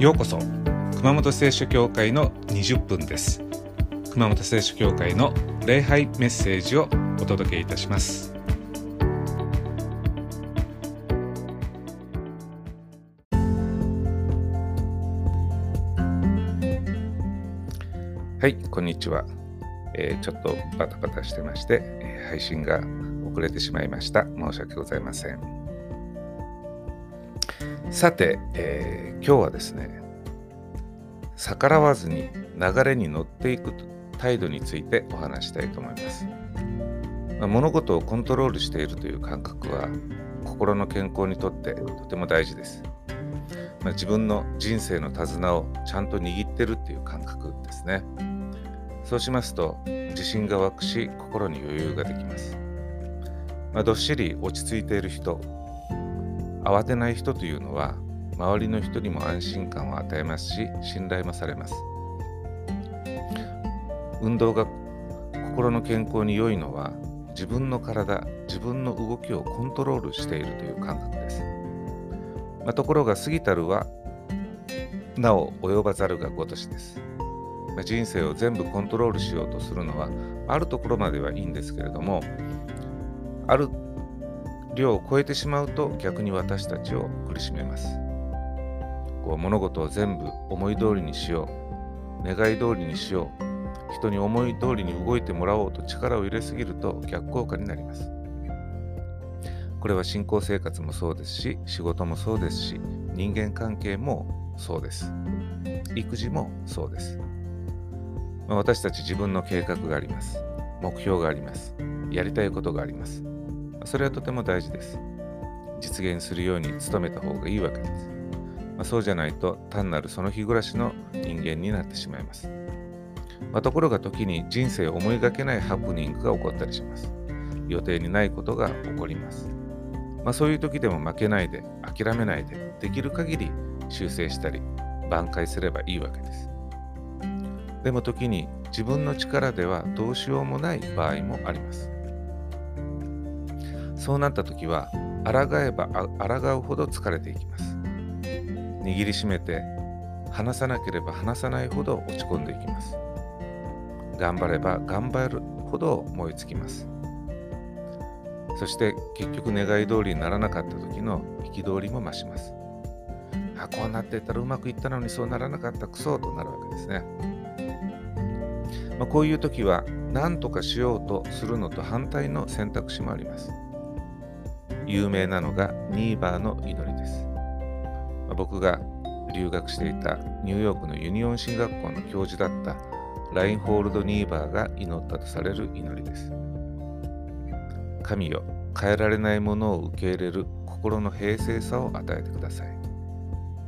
ようこそ熊本聖書教会の20分です。熊本聖書教会の礼拝メッセージをお届けいたします。はいこんにちは、えー、ちょっとバタバタしてまして、配信が遅れてしまいました。申し訳ございません。さて、えー、今日はですね逆らわずに流れに乗っていく態度についてお話したいと思います、まあ、物事をコントロールしているという感覚は心の健康にとってとても大事です、まあ、自分の人生の手綱をちゃんと握ってるっていう感覚ですね。そうしますと自信が湧くし心に余裕ができます、まあ、どっしり落ち着いている人慌てない人というのは周りの人にも安心感を与えますし信頼もされます。運動が心の健康に良いのは自分の体自分の動きをコントロールしているという感覚です、まあ、ところが過ぎたるはなお及ばざるがごとしです、まあ、人生を全部コントロールしようとするのはあるところまではいいんですけれどもある量を超えてしまうと逆に私たちを苦しめます。こう物事を全部思い通りにしよう、願い通りにしよう、人に思い通りに動いてもらおうと力を入れすぎると逆効果になります。これは信仰生活もそうですし、仕事もそうですし、人間関係もそうです。育児もそうです。私たち自分の計画があります。目標があります。やりたいことがあります。それはとても大事です。実現するように努めた方がいいわけです。まあ、そうじゃないと単なるその日暮らしの人間になってしまいます。まあ、ところが時に人生を思いがけないハプニングが起こったりします。予定にないことが起こります。まあ、そういう時でも負けないで、諦めないで、できる限り修正したり、挽回すればいいわけです。でも時に自分の力ではどうしようもない場合もあります。そうなった時は抗えば抗うほど疲れていきます。握りしめて離さなければ離さないほど落ち込んでいきます。頑張れば頑張るほど燃え尽きます。そして結局願い通りにならなかった時の憤りも増します。あこうなっていたらうまくいったのにそうならなかったクソとなるわけですね、まあ、こういう時は何とかしようとするのと反対の選択肢もあります。有名なのがニーバーの祈りです。僕が留学していたニューヨークのユニオン進学校の教授だったラインホールド・ニーバーが祈ったとされる祈りです。神よ、変えられないものを受け入れる心の平静さを与えてください。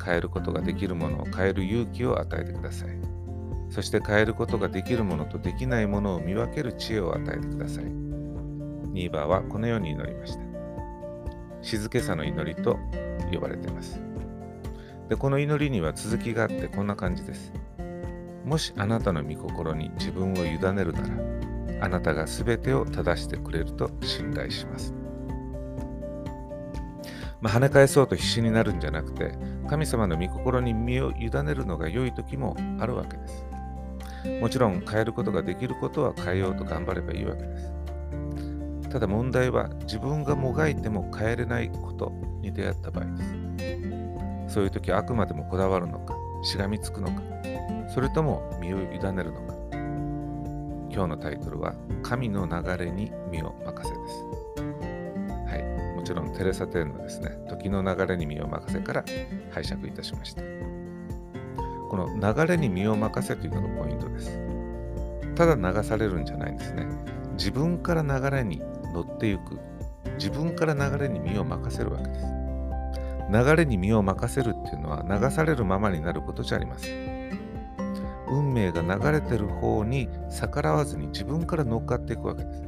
変えることができるものを変える勇気を与えてください。そして変えることができるものとできないものを見分ける知恵を与えてください。ニーバーはこのように祈りました。静けさの祈りと呼ばれています。で、この祈りには続きがあってこんな感じです。もしあなたの御心に自分を委ねるなら、あなたが全てを正してくれると信頼します。まあ、跳ね返そうと必死になるんじゃなくて、神様の御心に身を委ねるのが良い時もあるわけです。もちろん変えることができることは変えようと頑張ればいいわけです。ただ問題は自分がもがいても変えれないことに出会った場合です。そういう時はあくまでもこだわるのか、しがみつくのか、それとも身を委ねるのか。今日のタイトルは神の流れに身を任せです。はい、もちろんテレサ・テンのですね、時の流れに身を任せから拝借いたしました。この流れに身を任せというのがポイントです。ただ流されるんじゃないんですね。自分から流れに乗っていく。自分から流れに身を任せるわけです。流れに身を任せるっていうのは流されるままになることじゃありません。運命が流れてる方に逆らわずに自分から乗っかっていくわけです。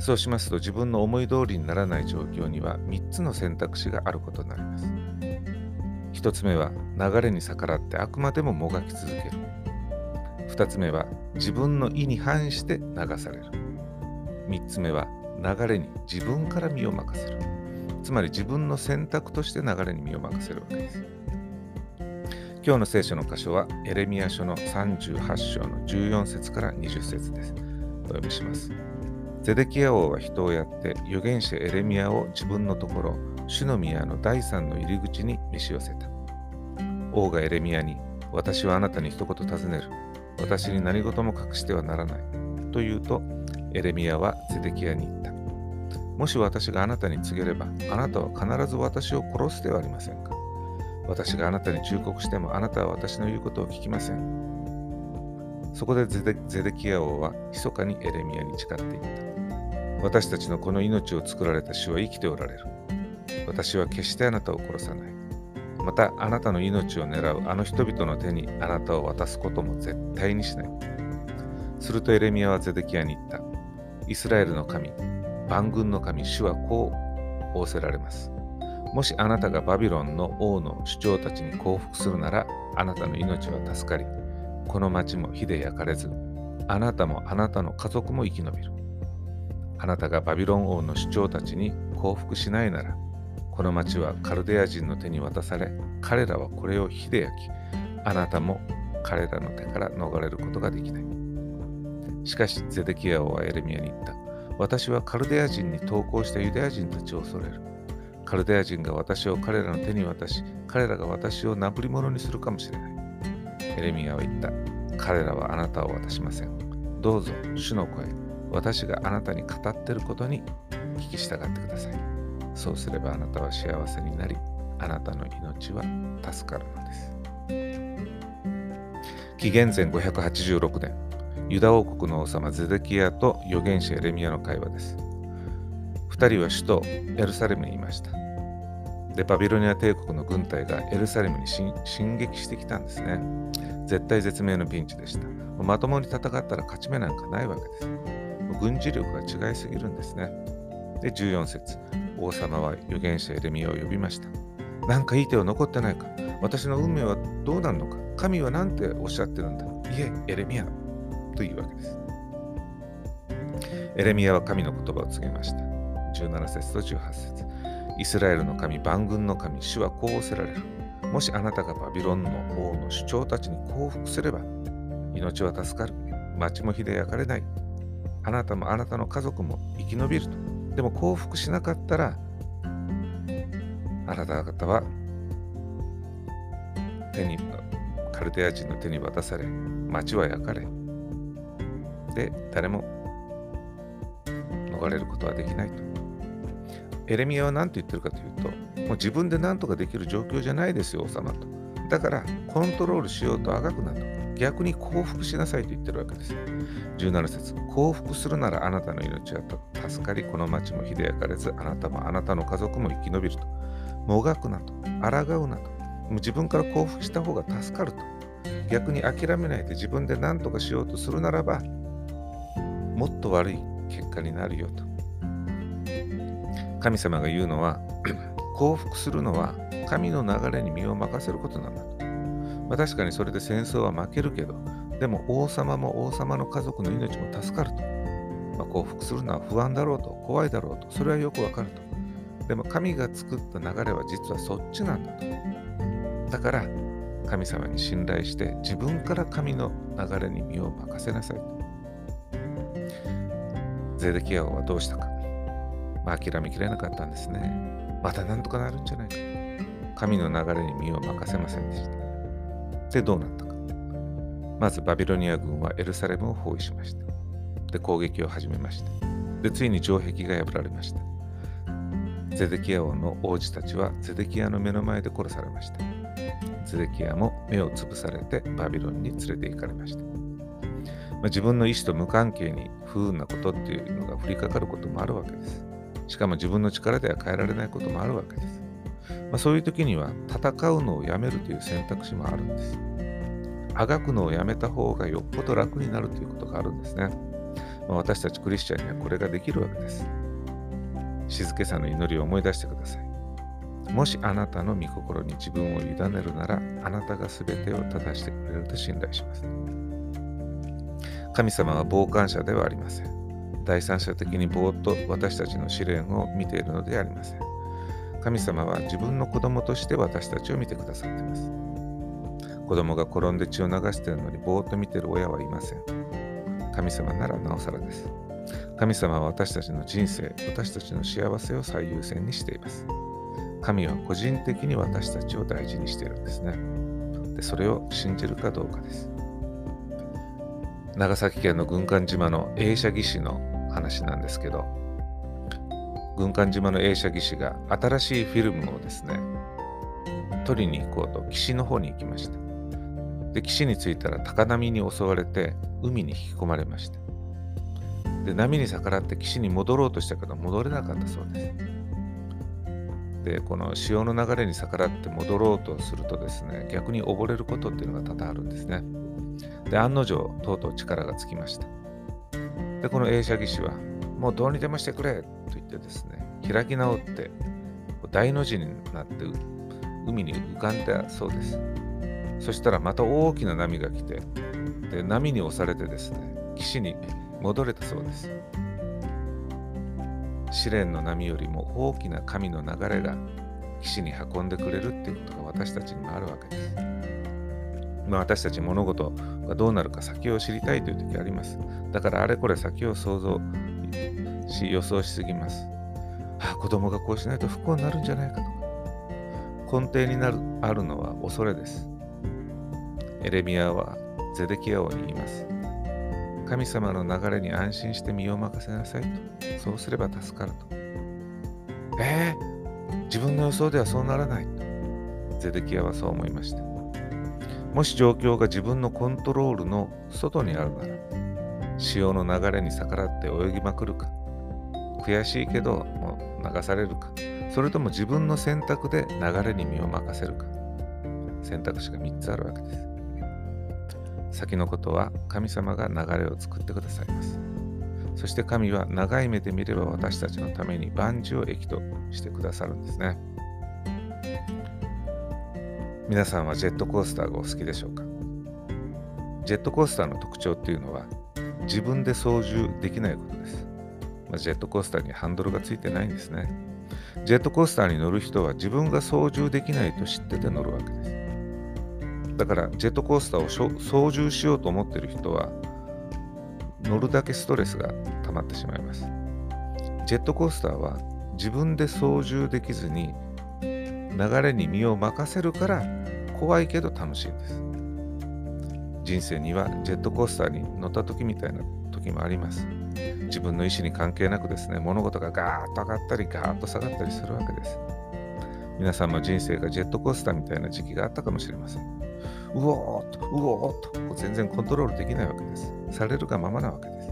そうしますと自分の思い通りにならない状況には3つの選択肢があることになります。1つ目は流れに逆らってあくまでももがき続ける。2つ目は自分の意に反して流される。3つ目は流れに自分から身を任せる。つまり自分の選択として流れに身を任せるわけです。今日の聖書の箇所はエレミア書の38章の14節から20節です。お読みします。ゼデキヤ王は人をやって預言者エレミアを自分のところ、主の宮の第三の入り口に召し寄せた。王がエレミアに、私はあなたに一言尋ねる。私に何事も隠してはならない。と言うと、エレミアはゼデキヤに言った。もし私があなたに告げれば、あなたは必ず私を殺すではありませんか？私があなたに忠告してもあなたは私の言うことを聞きません。そこでゼデキヤ王は密かにエレミアに誓っていった。私たちのこの命を作られた主は生きておられる。私は決してあなたを殺さない。またあなたの命を狙うあの人々の手にあなたを渡すことも絶対にしない。するとエレミアはゼデキヤに言った。イスラエルの神、万軍の神、主はこう仰せられます。もしあなたがバビロンの王の主張たちに降伏するなら、あなたの命は助かり、この町も火で焼かれず、あなたもあなたの家族も生き延びる。あなたがバビロン王の主張たちに降伏しないなら、この町はカルデア人の手に渡され、彼らはこれを火で焼き、あなたも彼らの手から逃れることができない。しかし、ゼデキヤ王はエレミアに言った。私はカルデア人に投降したユダヤ人たちを恐れる。カルデア人が私を彼らの手に渡し、彼らが私をなぶり物にするかもしれない。エレミアは言った。彼らはあなたを渡しません。どうぞ、主の声、私があなたに語っていることに聞き従ってください。そうすればあなたは幸せになり、あなたの命は助かるのです。紀元前586年、ユダ王国の王様ゼデキヤと預言者エレミアの会話です。2人は首都エルサレムにいました。で、バビロニア帝国の軍隊がエルサレムに進撃してきたんですね。絶対絶命のピンチでした。まともに戦ったら勝ち目なんかないわけです。軍事力が違いすぎるんですね。で、14節王様は預言者エレミアを呼びました。なんかいい手は残ってないか私の運命はどうなるのか神は何ておっしゃってるんだいえ、エレミアというわけです。エレミアは神の言葉を告げました。17節と18節イスラエルの神、万軍の神、主はこうおせられる。もしあなたがバビロンの王の主張たちに降伏すれば、命は助かる。町も火で焼かれない。あなたもあなたの家族も生き延びると。でも降伏しなかったら、あなた方は手に、カルデア人の手に渡され、町は焼かれ、で、誰も逃れることはできないと。エレミアは何て言ってるかというと、もう自分で何とかできる状況じゃないですよ、王様と。だからコントロールしようとあがくなと。逆に降伏しなさいと言ってるわけです。17節降伏するならあなたの命は助かり、この町も火で焼かれず、あなたもあなたの家族も生き延びると。もがくなと。抗うなと。もう自分から降伏した方が助かると。逆に諦めないで自分で何とかしようとするならば、もっと悪い結果になるよと。神様が言うのは 降伏するのは神の流れに身を任せることなんだと。まあ、確かにそれで戦争は負けるけど、でも王様も王様の家族の命も助かると。まあ、降伏するのは不安だろうと、怖いだろうと、それはよくわかると。でも神が作った流れは実はそっちなんだと。だから神様に信頼して自分から神の流れに身を任せなさいと。ゼデキヤ王はどうしたか。まあ、諦めきれなかったんですね。またなんとかなるんじゃないかと。神の流れに身を任せませんでした。で、どうなったか。まずバビロニア軍はエルサレムを包囲しました。で、攻撃を始めました。で、ついに城壁が破られました。ゼデキヤ王の王子たちはゼデキヤの目の前で殺されました。ゼデキヤも目をつぶされてバビロンに連れて行かれました。まあ、自分の意思と無関係に不運なことっていうのが降りかかることもあるわけです。しかも自分の力では変えられないこともあるわけです。まあ、そういう時には戦うのをやめるという選択肢もあるんです。あがくのをやめた方がよっぽど楽になるということがあるんですね。まあ、私たちクリスチャンにはこれができるわけです。静けさの祈りを思い出してください。もしあなたの御心に自分を委ねるなら、あなたが全てを正してくれると信頼します。神様は傍観者ではありません。第三者的にぼーっと私たちの試練を見ているのでありません。神様は自分の子供として私たちを見てくださっています。子供が転んで血を流しているのにぼーっと見ている親はいません。神様ならなおさらです。神様は私たちの人生、私たちの幸せを最優先にしています。神は個人的に私たちを大事にしているんですね。でそれを信じるかどうかです。長崎県の軍艦島の映写技師の話なんですけど、軍艦島の映写技師が新しいフィルムをですね、撮りに行こうと岸の方に行きました。で、岸に着いたら高波に襲われて海に引き込まれました。で、波に逆らって岸に戻ろうとしたけど戻れなかったそうです。でこの潮の流れに逆らって戻ろうとするとですね逆に溺れることっていうのが多々あるんですねで案の定とうとう力がつきました。でこの映写技師はもうどうにでもしてくれと言ってですね開き直って大の字になって海に浮かんだそうです。そしたらまた大きな波が来てで波に押されてですね岸に戻れたそうです。試練の波よりも大きな神の流れが岸に運んでくれるっていうことが私たちにもあるわけです。まあ、私たち物事がどうなるか先を知りたいという時あります。だからあれこれ先を想像し予想しすぎます。ああ子供がこうしないと不幸になるんじゃないかとか。根底になるあるのは恐れです。エレミアはゼデキア王に言います。神様の流れに安心して身を任せなさいと。そうすれば助かると。えー、自分の予想ではそうならないと。ゼデキアはそう思いました。もし状況が自分のコントロールの外にあるなら、潮の流れに逆らって泳ぎまくるか、悔しいけどもう流されるか、それとも自分の選択で流れに身を任せるか、選択肢が3つあるわけです。先のことは神様が流れを作ってくださいます。そして神は長い目で見れば私たちのために万事を益としてくださるんですね。皆さんはジェットコースターがお好きでしょうか？ジェットコースターの特徴っていうのは自分で操縦できないことです。まあ、ジェットコースターにハンドルがついてないんですね。ジェットコースターに乗る人は自分が操縦できないと知ってて乗るわけです。だからジェットコースターを操縦しようと思ってる人は乗るだけストレスが溜まってしまいます。ジェットコースターは自分で操縦できずに流れに身を任せるから怖いけど楽しいんです。人生にはジェットコースターに乗った時みたいな時もあります。自分の意思に関係なくですね、物事がガーッと上がったりガーッと下がったりするわけです。皆さんも人生がジェットコースターみたいな時期があったかもしれません。うおーっと、うおーっと、全然コントロールできないわけです。されるがままなわけです。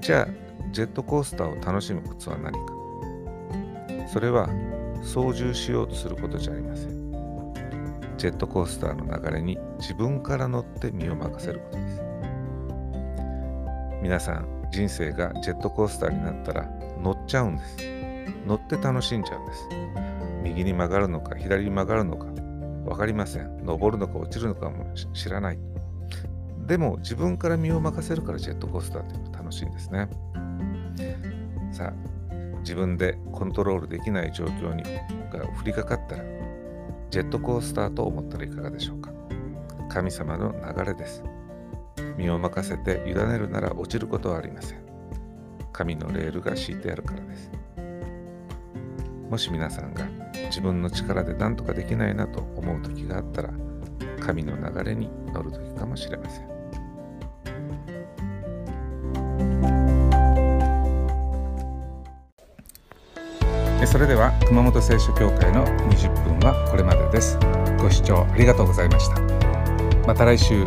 じゃあ、ジェットコースターを楽しむコツは何かそれは操縦しようとすることじゃありません。ジェットコースターの流れに自分から乗って身を任せることです。皆さん、人生がジェットコースターになったら乗っちゃうんです。乗って楽しんじゃうんです。右に曲がるのか左に曲がるのか分かりません。登るのか落ちるのかも知らない。でも自分から身を任せるからジェットコースターっていうのは楽しいんですね。さあ、自分でコントロールできない状況にが降りかかったら、ジェットコースターと思ったらいかがでしょうか？神様の流れです。身を任せて委ねるなら落ちることはありません。神のレールが敷いてあるからです。もし皆さんが自分の力で何とかできないなと思う時があったら神の流れに乗る時かもしれません。それでは熊本聖書協会の20分はこれまでです。ご視聴ありがとうございました。また来週